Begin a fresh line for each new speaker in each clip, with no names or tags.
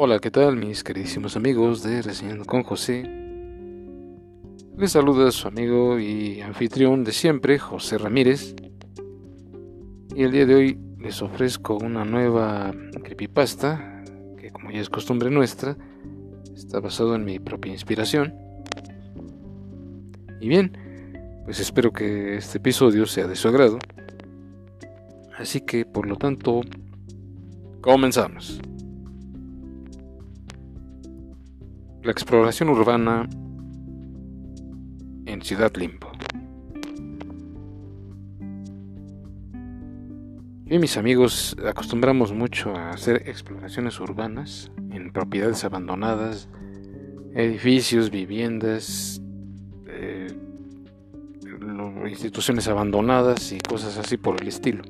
Hola, ¿qué tal mis queridísimos amigos de Reseñando con José? Les saluda su amigo y anfitrión de siempre, José Ramírez. Y el día de hoy les ofrezco una nueva creepypasta, que como ya es costumbre nuestra, está basado en mi propia inspiración. Y bien, pues espero que este episodio sea de su agrado. Así que, por lo tanto, comenzamos. La exploración urbana en Ciudad Limbo. y mis amigos acostumbramos mucho a hacer exploraciones urbanas en propiedades abandonadas, edificios, viviendas, eh, instituciones abandonadas y cosas así por el estilo.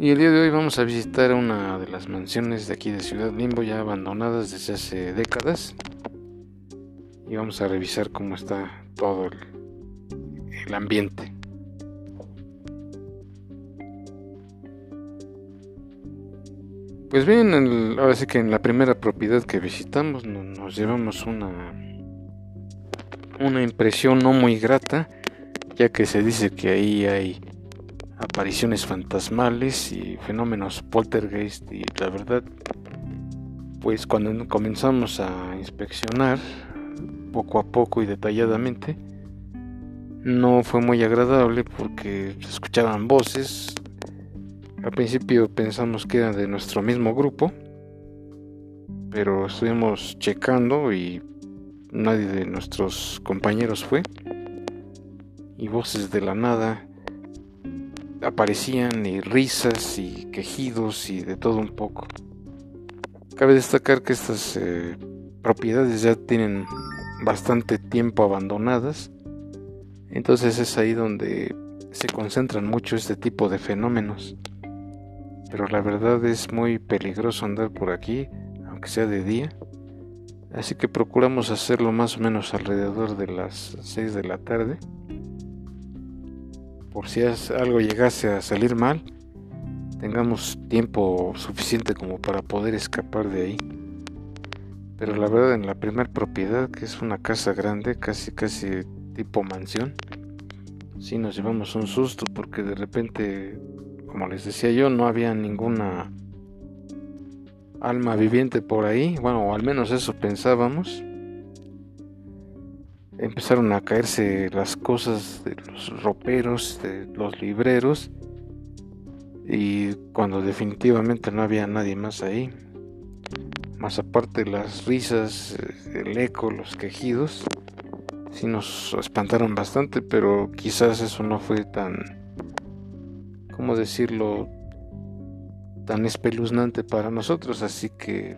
Y el día de hoy vamos a visitar una de las mansiones de aquí de Ciudad Limbo ya abandonadas desde hace décadas. Y vamos a revisar cómo está todo el, ambiente. Pues bien, ahora sí que en la primera propiedad que visitamos nos llevamos una, una impresión no muy grata, ya que se dice que ahí hay apariciones fantasmales y fenómenos poltergeist y la verdad pues cuando comenzamos a inspeccionar poco a poco y detalladamente no fue muy agradable porque se escuchaban voces. Al principio pensamos que eran de nuestro mismo grupo pero estuvimos checando y nadie de nuestros compañeros fue. Y voces de la nada aparecían y risas y quejidos y de todo un poco. Cabe destacar que estas eh, propiedades ya tienen bastante tiempo abandonadas, entonces es ahí donde se concentran mucho este tipo de fenómenos. Pero la verdad es muy peligroso andar por aquí, aunque sea de día. Así que procuramos hacerlo más o menos alrededor de las 6 de la tarde por si algo llegase a salir mal, tengamos tiempo suficiente como para poder escapar de ahí. Pero la verdad en la primera propiedad, que es una casa grande, casi casi tipo mansión, sí nos llevamos un susto porque de repente, como les decía yo, no había ninguna alma viviente por ahí, bueno, al menos eso pensábamos empezaron a caerse las cosas de los roperos, de los libreros, y cuando definitivamente no había nadie más ahí, más aparte las risas, el eco, los quejidos, sí nos espantaron bastante, pero quizás eso no fue tan, ¿cómo decirlo?, tan espeluznante para nosotros, así que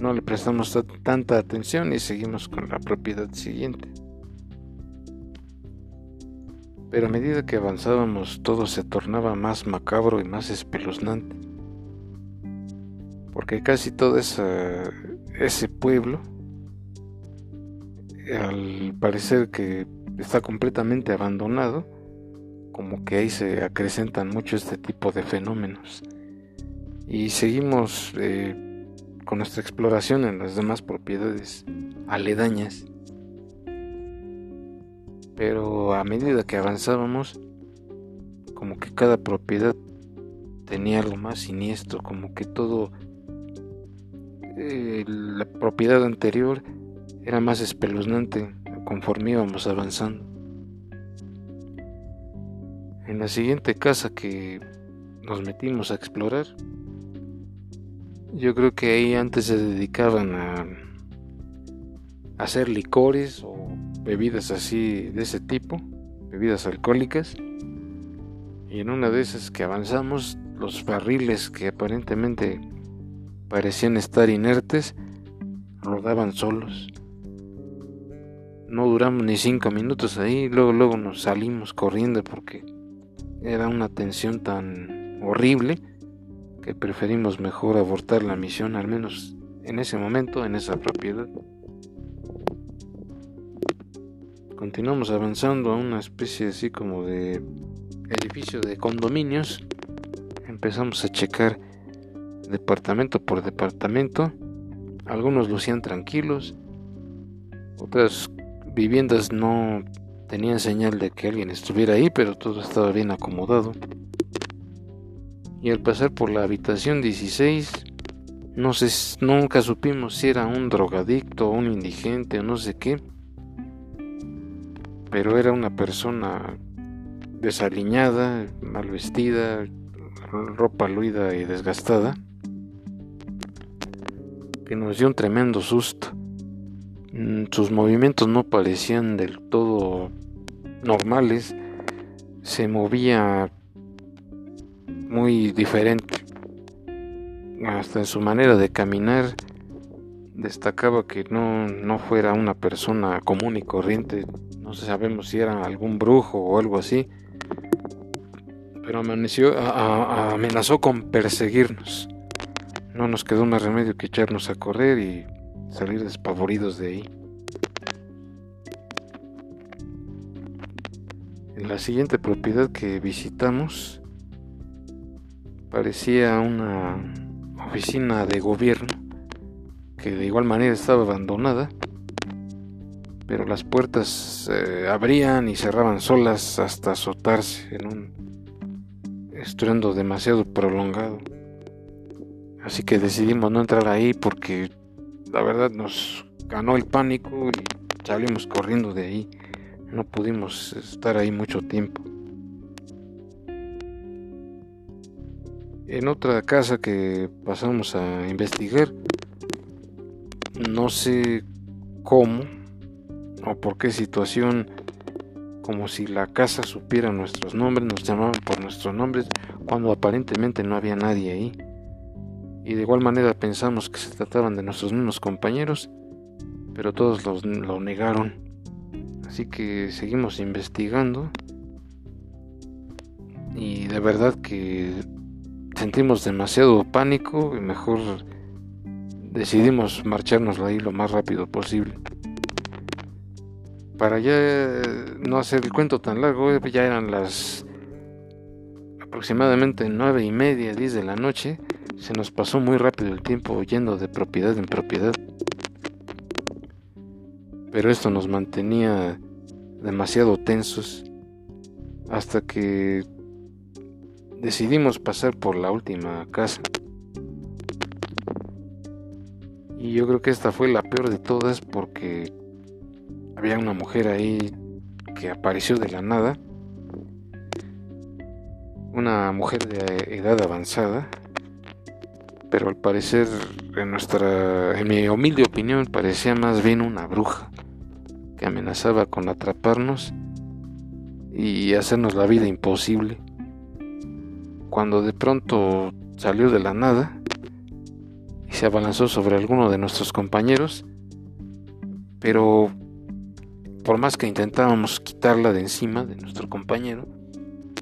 no le prestamos tanta atención y seguimos con la propiedad siguiente. Pero a medida que avanzábamos todo se tornaba más macabro y más espeluznante. Porque casi todo ese pueblo, al parecer que está completamente abandonado, como que ahí se acrecentan mucho este tipo de fenómenos. Y seguimos eh, con nuestra exploración en las demás propiedades aledañas. Pero a medida que avanzábamos, como que cada propiedad tenía algo más siniestro, como que todo eh, la propiedad anterior era más espeluznante conforme íbamos avanzando. En la siguiente casa que nos metimos a explorar, yo creo que ahí antes se dedicaban a, hacer licores o bebidas así de ese tipo, bebidas alcohólicas. Y en una de esas que avanzamos, los barriles que aparentemente parecían estar inertes, rodaban solos. No duramos ni cinco minutos ahí, luego luego nos salimos corriendo porque era una tensión tan horrible que preferimos mejor abortar la misión, al menos en ese momento, en esa propiedad. Continuamos avanzando a una especie así como de edificio de condominios. Empezamos a checar departamento por departamento. Algunos lucían tranquilos, otras viviendas no tenían señal de que alguien estuviera ahí, pero todo estaba bien acomodado. Y al pasar por la habitación 16, no nunca supimos si era un drogadicto, un indigente o no sé qué. Pero era una persona desaliñada, mal vestida, ropa luida y desgastada, que nos dio un tremendo susto. Mm, sus movimientos no parecían del todo normales, se movía muy diferente. Hasta en su manera de caminar destacaba que no, no fuera una persona común y corriente. No sabemos si era algún brujo o algo así. Pero amaneció, amenazó con perseguirnos. No nos quedó más remedio que echarnos a correr y salir despavoridos de ahí. En la siguiente propiedad que visitamos parecía una oficina de gobierno que de igual manera estaba abandonada, pero las puertas se abrían y cerraban solas hasta azotarse en un estruendo demasiado prolongado. Así que decidimos no entrar ahí porque la verdad nos ganó el pánico y salimos corriendo de ahí. No pudimos estar ahí mucho tiempo. En otra casa que pasamos a investigar, no sé cómo o por qué situación, como si la casa supiera nuestros nombres, nos llamaban por nuestros nombres cuando aparentemente no había nadie ahí. Y de igual manera pensamos que se trataban de nuestros mismos compañeros, pero todos los, lo negaron. Así que seguimos investigando. Y de verdad que sentimos demasiado pánico y mejor decidimos marcharnos ahí lo más rápido posible. Para ya no hacer el cuento tan largo, ya eran las aproximadamente nueve y media, diez de la noche se nos pasó muy rápido el tiempo yendo de propiedad en propiedad. Pero esto nos mantenía demasiado tensos hasta que decidimos pasar por la última casa. Y yo creo que esta fue la peor de todas porque había una mujer ahí que apareció de la nada. Una mujer de edad avanzada pero al parecer en nuestra en mi humilde opinión parecía más bien una bruja que amenazaba con atraparnos y hacernos la vida imposible. Cuando de pronto salió de la nada y se abalanzó sobre alguno de nuestros compañeros, pero por más que intentábamos quitarla de encima de nuestro compañero,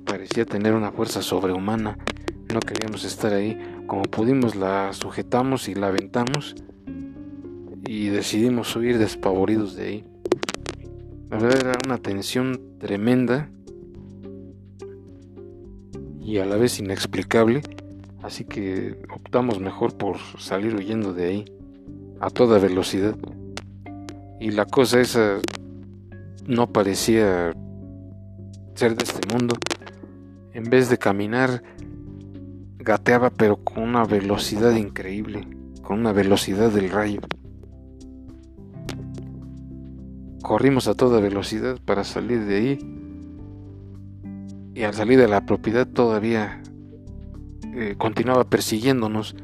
parecía tener una fuerza sobrehumana. No queríamos estar ahí como pudimos la sujetamos y la aventamos y decidimos huir despavoridos de ahí. La verdad era una tensión tremenda y a la vez inexplicable, así que optamos mejor por salir huyendo de ahí a toda velocidad. Y la cosa esa no parecía ser de este mundo. En vez de caminar gateaba pero con una velocidad increíble, con una velocidad del rayo. Corrimos a toda velocidad para salir de ahí y al salir de la propiedad todavía eh, continuaba persiguiéndonos,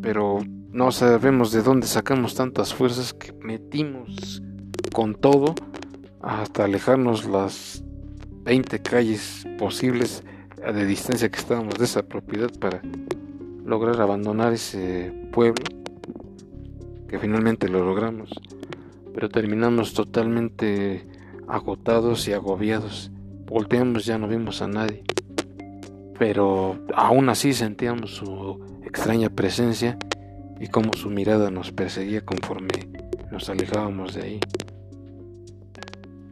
pero no sabemos de dónde sacamos tantas fuerzas que metimos con todo hasta alejarnos las 20 calles posibles de distancia que estábamos de esa propiedad para lograr abandonar ese pueblo, que finalmente lo logramos, pero terminamos totalmente agotados y agobiados. Volteamos, ya no vimos a nadie, pero aún así sentíamos su extraña presencia y como su mirada nos perseguía conforme nos alejábamos de ahí.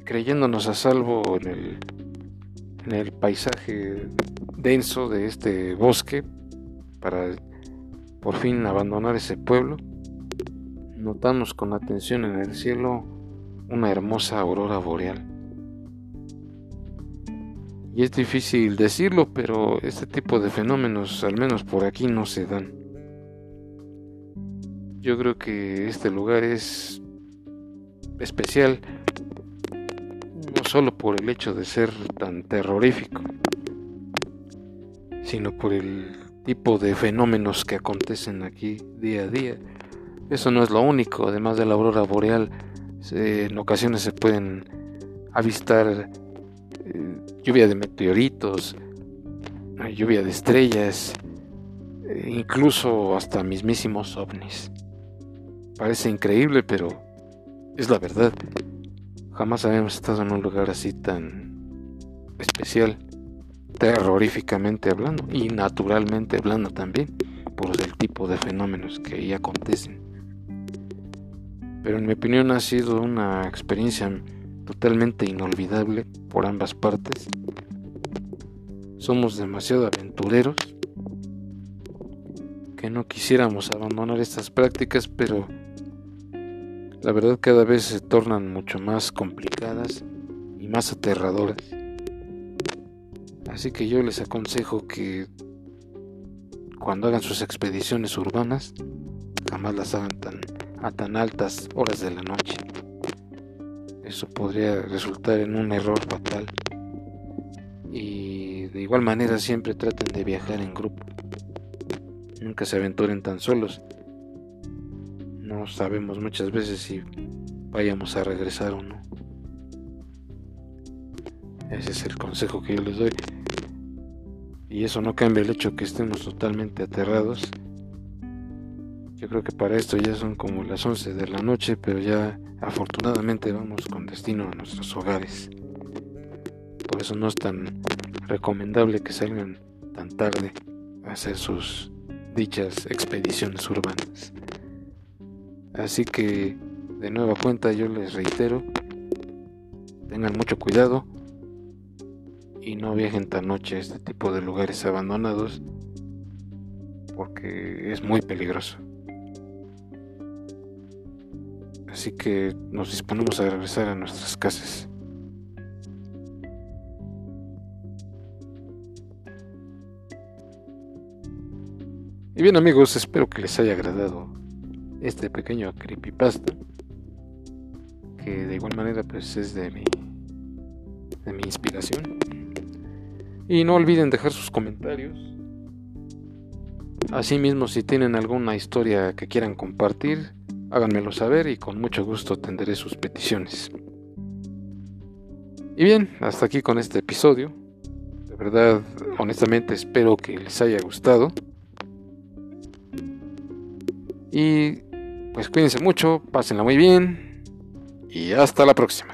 Creyéndonos a salvo en el en el paisaje denso de este bosque para por fin abandonar ese pueblo, notamos con atención en el cielo una hermosa aurora boreal. Y es difícil decirlo, pero este tipo de fenómenos, al menos por aquí, no se dan. Yo creo que este lugar es especial no solo por el hecho de ser tan terrorífico, sino por el tipo de fenómenos que acontecen aquí día a día. Eso no es lo único, además de la aurora boreal, en ocasiones se pueden avistar eh, lluvia de meteoritos, lluvia de estrellas, eh, incluso hasta mismísimos ovnis. Parece increíble, pero es la verdad. Jamás habíamos estado en un lugar así tan especial, terroríficamente hablando y naturalmente hablando también, por el tipo de fenómenos que ahí acontecen. Pero en mi opinión ha sido una experiencia totalmente inolvidable por ambas partes. Somos demasiado aventureros que no quisiéramos abandonar estas prácticas, pero la verdad cada vez se tornan mucho más complicadas y más aterradoras. Así que yo les aconsejo que cuando hagan sus expediciones urbanas, jamás las hagan tan, a tan altas horas de la noche. Eso podría resultar en un error fatal. Y de igual manera siempre traten de viajar en grupo. Nunca se aventuren tan solos. No sabemos muchas veces si vayamos a regresar o no. Ese es el consejo que yo les doy. Y eso no cambia el hecho que estemos totalmente aterrados. Yo creo que para esto ya son como las 11 de la noche, pero ya Afortunadamente vamos con destino a nuestros hogares. Por eso no es tan recomendable que salgan tan tarde a hacer sus dichas expediciones urbanas. Así que de nueva cuenta yo les reitero, tengan mucho cuidado y no viajen tan noche a este tipo de lugares abandonados porque es muy peligroso. Así que nos disponemos a regresar a nuestras casas. Y bien amigos, espero que les haya agradado este pequeño creepypasta, que de igual manera pues es de mi, de mi inspiración. Y no olviden dejar sus comentarios. Asimismo, si tienen alguna historia que quieran compartir, háganmelo saber y con mucho gusto atenderé sus peticiones. Y bien, hasta aquí con este episodio. De verdad, honestamente espero que les haya gustado. Y pues cuídense mucho, pásenla muy bien y hasta la próxima.